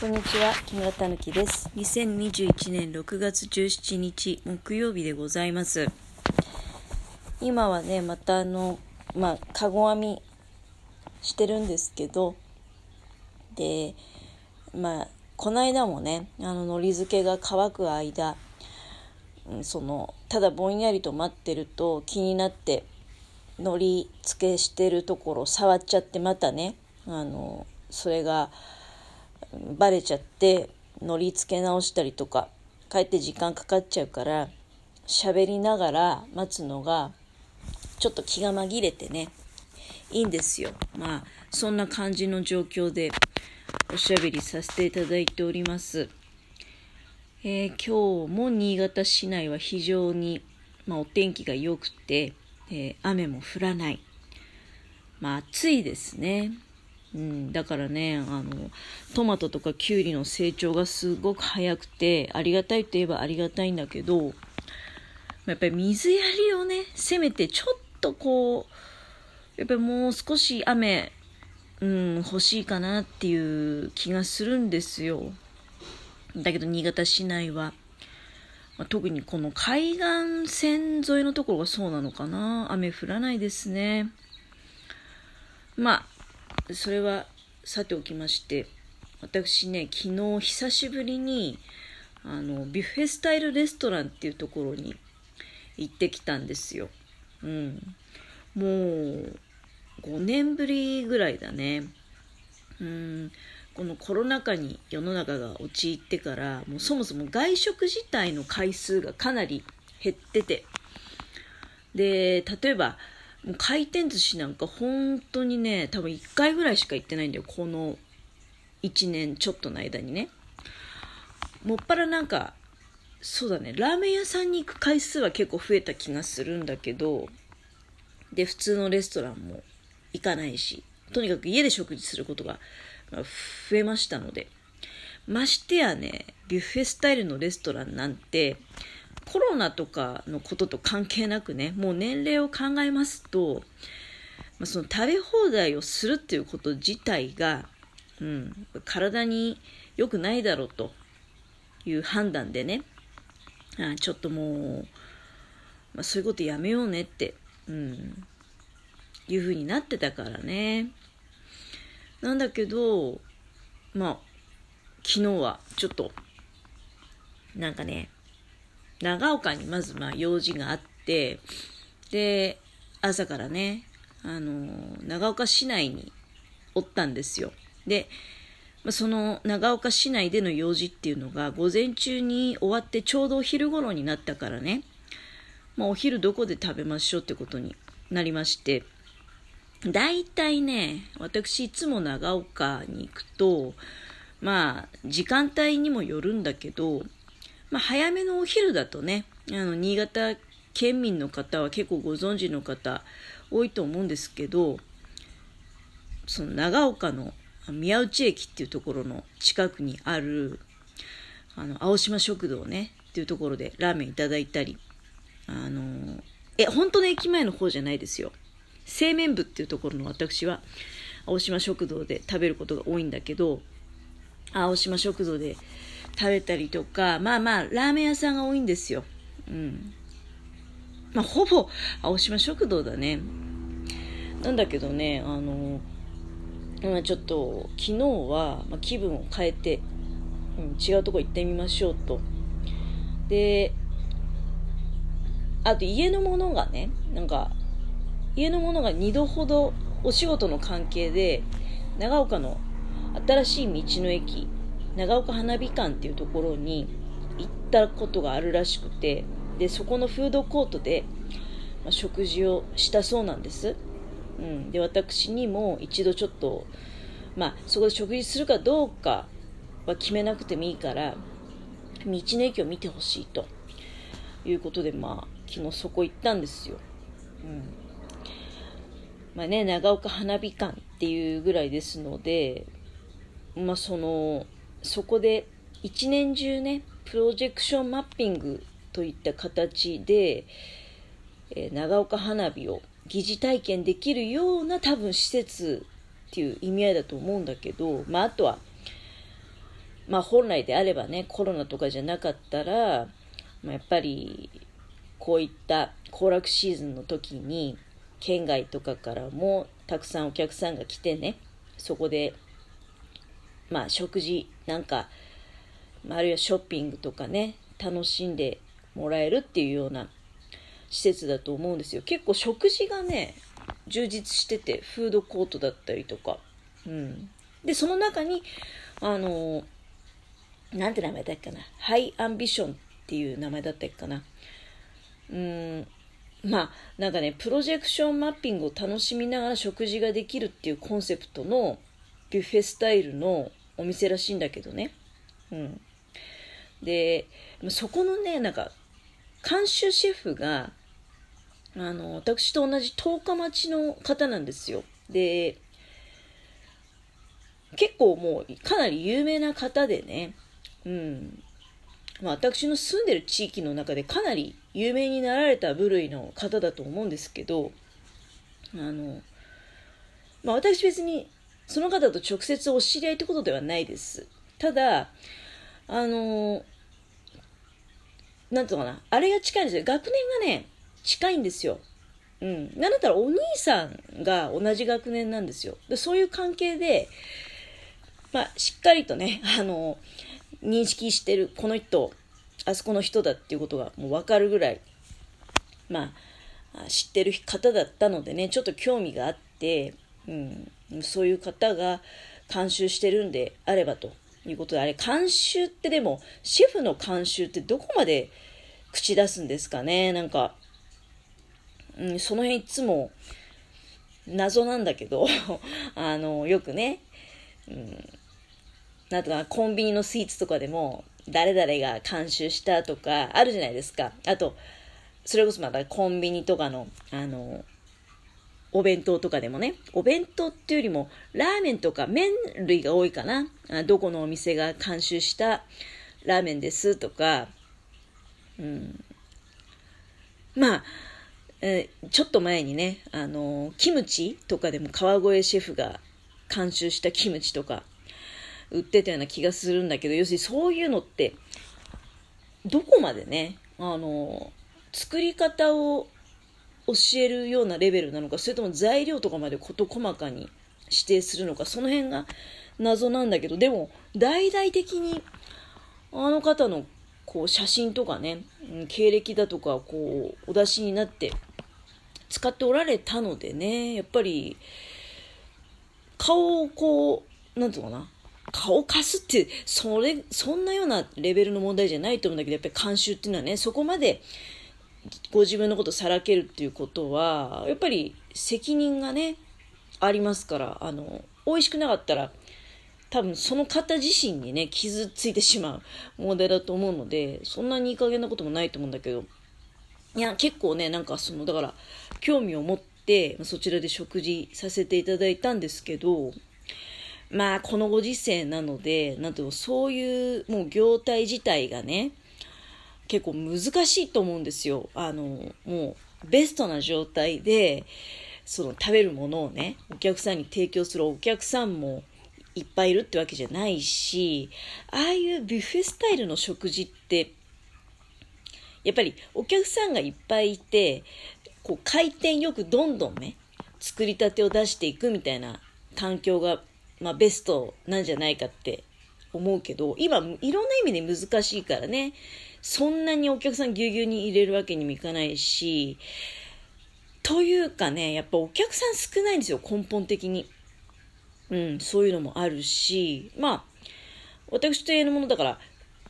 こんにちは、木村たぬきです。2021年6月17日木曜日でございます。今はね、またあの、まあ、かご編みしてるんですけど、で、まあ、この間もね、あの、海苔漬けが乾く間、うんその、ただぼんやりと待ってると気になって、海苔漬けしてるところ触っちゃってまたね、あの、それが、バレちゃって乗り付け直したりとか帰って時間かかっちゃうから喋りながら待つのがちょっと気が紛れてねいいんですよ。まあそんな感じの状況でおしゃべりさせていただいております、えー今日も新潟市内は非常に、まあ、お天気が良くて、えー雨も降らない。まあ暑いですね。うん、だからねあのトマトとかキュウリの成長がすごく早くてありがたいといえばありがたいんだけどやっぱり水やりをねせめてちょっとこうやっぱりもう少し雨、うん、欲しいかなっていう気がするんですよ。だけど新潟市内は、ま特にこの海岸線沿いのところがそうなのかな。雨降らないですね。まあそれはさておきまして私ね昨日久しぶりにあのビュッフェスタイルレストランっていうところに行ってきたんですよ。うん、もう5年ぶりぐらいだね。うんこのコロナ禍に世の中が陥ってからもうそもそも外食自体の回数がかなり減っててで例えばもう回転寿司なんか本当にね多分1回ぐらいしか行ってないんだよこの1年ちょっとの間にね。もっぱらなんかそうだねラーメン屋さんに行く回数は結構増えた気がするんだけどで普通のレストランも行かないしとにかく家で食事することが増えましたので。ましてやねビュッフェスタイルのレストランなんてコロナとかのことと関係なくねもう年齢を考えますと、まあ、その食べ放題をするっていうこと自体が、うん、体に良くないだろうという判断でねあちょっともう、まあ、そういうことやめようねって、うん、いうふうになってたからね。なんだけどまあ昨日はちょっとなんかね長岡にまずまあ用事があってで朝からねあの長岡市内におったんですよ。でその長岡市内での用事っていうのが午前中に終わってちょうどお昼頃になったからね、まあ、お昼どこで食べましょうってことになりまして大体ね私いつも長岡に行くとまあ時間帯にもよるんだけどまあ、早めのお昼だとねあの新潟県民の方は結構ご存知の方多いと思うんですけどその長岡の宮内駅っていうところの近くにあるあの青島食堂ねっていうところでラーメンいただいたりあのえ本当の駅前の方じゃないですよ。製麺部っていうところの私は青島食堂で食べることが多いんだけど青島食堂で食べたりとかまあまあラーメン屋さんが多いんですよ。うん。まあほぼ青島食堂だね。なんだけどねあのまあちょっと昨日は、ま、気分を変えて、うん、違うとこ行ってみましょうと。であと家のものがねなんか家のものが2度ほどお仕事の関係で長岡の新しい道の駅長岡花火館っていうところに行ったことがあるらしくてでそこのフードコートで、ま、食事をしたそうなんです、うん、で私にも一度ちょっと、まあ、そこで食事するかどうかは決めなくてもいいから道の駅を見てほしいと。いうことで、まあ、昨日そこ行ったんですよ、うん。まあね、長岡花火館っていうぐらいですので、まあ、そのそこで一年中ねプロジェクションマッピングといった形で、えー長岡花火を疑似体験できるような多分施設っていう意味合いだと思うんだけど、まあ、あとはまあ本来であればね、コロナとかじゃなかったら、まあ、やっぱりこういった行楽シーズンの時に県外とかからもたくさんお客さんが来てねそこでまあ食事なんかあるいはショッピングとかね楽しんでもらえるっていうような施設だと思うんですよ。結構食事がね充実しててフードコートだったりとか。うん。でその中にあのなんて名前だっけかな。ハイアンビションっていう名前だったっけかな。うん。まあなんかねプロジェクションマッピングを楽しみながら食事ができるっていうコンセプトのビュッフェスタイルのお店らしいんだけどね。うん。でそこのねなんか監修シェフがあの私と同じ十日町の方なんですよ。で結構もうかなり有名な方でね。うん。まあ、私の住んでる地域の中でかなり有名になられた部類の方だと思うんですけど、あの、まあ、私別にその方と直接お知り合いってことではないです。ただ、あの、なんていうのかな、あれが近いんですよ。学年がね、近いんですよ。うん。なんだったらお兄さんが同じ学年なんですよ。でそういう関係で、まあ、しっかりとね、あの、認識してる、この人、あそこの人だっていうことがもう分かるぐらい、まあ、知ってる方だったのでね、ちょっと興味があって、うん、そういう方が監修してるんであればということで、あれ、監修ってでも、シェフの監修ってどこまで口出すんですかねなんか、うん、その辺いつも謎なんだけど、あの、よくね、うんなんとかコンビニのスイーツとかでも、誰々が監修したとか、あるじゃないですか。あと、それこそまたコンビニとかの、あの、お弁当とかでもね、お弁当っていうよりも、ラーメンとか麺類が多いかな。どこのお店が監修したラーメンですとか、うん。まあ、えー、ちょっと前にね、あの、キムチとかでも川越シェフが監修したキムチとか、売ってたような気がするんだけど、要するにそういうのって、どこまでね、あの、作り方を教えるようなレベルなのか、それとも材料とかまで事細かに指定するのか、その辺が謎なんだけど、でも、大々的に、あの方のこう写真とかね、経歴だとか、こう、お出しになって使っておられたのでね、やっぱり、顔をこう、なんていうのかな、顔貸すって、それ、そんなようなレベルの問題じゃないと思うんだけど、やっぱり慣習っていうのはね、そこまでご自分のことさらけるっていうことは、やっぱり責任がね、ありますから、あの、美味しくなかったら、多分その方自身にね、傷ついてしまう問題だと思うので、そんなにいい加減なこともないと思うんだけど、いや、結構ね、なんかその、だから、興味を持って、そちらで食事させていただいたんですけど、まあ、このご時世なので、なんていうの、そういうもう業態自体がね、結構難しいと思うんですよ。あの、もう、ベストな状態で、その食べるものをね、お客さんに提供するお客さんもいっぱいいるってわけじゃないし、ああいうビュッフェスタイルの食事って、やっぱりお客さんがいっぱいいて、こう回転よくどんどんね、作りたてを出していくみたいな環境がまあ、ベストなんじゃないかって思うけど、今、いろんな意味で難しいからね、そんなにお客さんぎゅうぎゅうに入れるわけにもいかないし、というかね、やっぱお客さん少ないんですよ、根本的に。うん、そういうのもあるし、まあ、私と言えるものだから、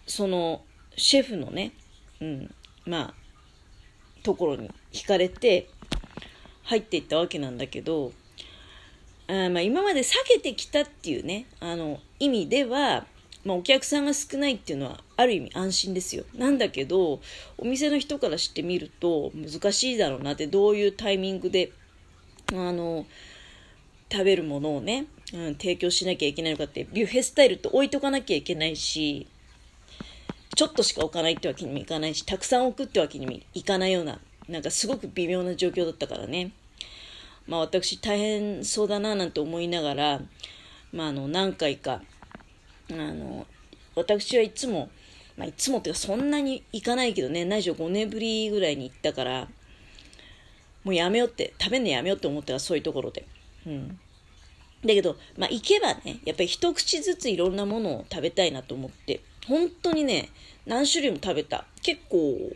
その、シェフのね、うん、まあ、ところに惹かれて、入っていったわけなんだけど、あまあ、今まで避けてきたっていうね、あの、意味では、まあ、お客さんが少ないっていうのは、ある意味安心ですよ。なんだけど、お店の人からしてみると、難しいだろうなって、どういうタイミングで、あの、食べるものをね、うん、提供しなきゃいけないのかって、ビュッフェスタイルって置いとかなきゃいけないし、ちょっとしか置かないってわけにもいかないし、たくさん置くってわけにもいかないような、なんかすごく微妙な状況だったからね。まあ、私大変そうだななんて思いながら、まあ、あの何回かあの私はいつも、まあ、いつもっていうかそんなに行かないけどね、内緒5年ぶりぐらいに行ったから、もうやめようって、食べるのやめようって思ったらそういうところで。うん。だけど、まあ、行けばね、やっぱり一口ずついろんなものを食べたいなと思って、本当にね、何種類も食べた。結構、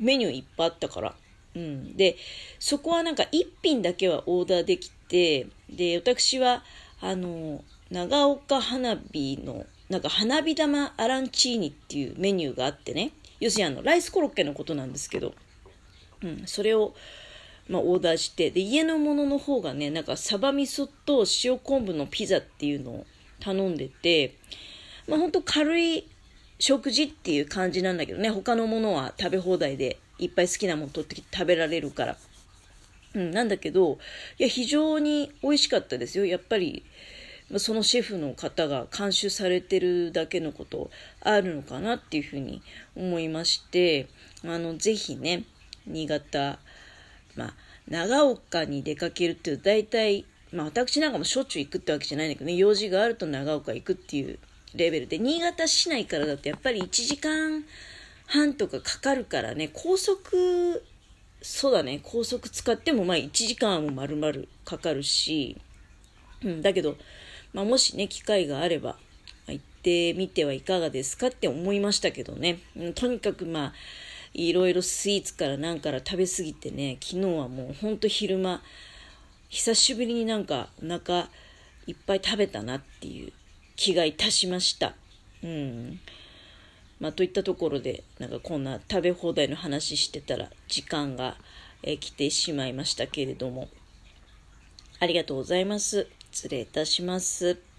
メニューいっぱいあったから。うん。で、そこはなんか一品だけはオーダーできて、で、私は、あの、長岡花火の、なんか花火玉アランチーニっていうメニューがあってね、要するにあの、ライスコロッケのことなんですけど、うん、それを、まあ、オーダーして、で、家のものの方がね、なんかサバ味噌と塩昆布のピザっていうのを頼んでて、まあ、ほんと軽い食事っていう感じなんだけどね、他のものは食べ放題でいっぱい好きなもの取ってきて食べられるから。うん、なんだけど、いや、非常に美味しかったですよ。やっぱり、そのシェフの方が監修されてるだけのことあるのかなっていうふうに思いまして、あの、ぜひね、新潟、まあ、長岡に出かけるっていう大体、まあ私なんかもしょっちゅう行くってわけじゃないんだけどね、用事があると長岡行くっていうレベルで、新潟市内からだとやっぱり1時間半とかかかるからね、高速、そうだね、高速使ってもまあ1時間も丸々かかるし、うん、だけど、まあもしね、機会があれば、行ってみてはいかがですかって思いましたけどね、うん、とにかくまあ、いろいろスイーツから何から食べ過ぎてね、昨日はもうほんと昼間、久しぶりになんかお腹いっぱい食べたなっていう気がいたしました。うん。まあ、といったところで、なんかこんな食べ放題の話してたら時間が、え、来てしまいましたけれども、ありがとうございます。失礼いたします。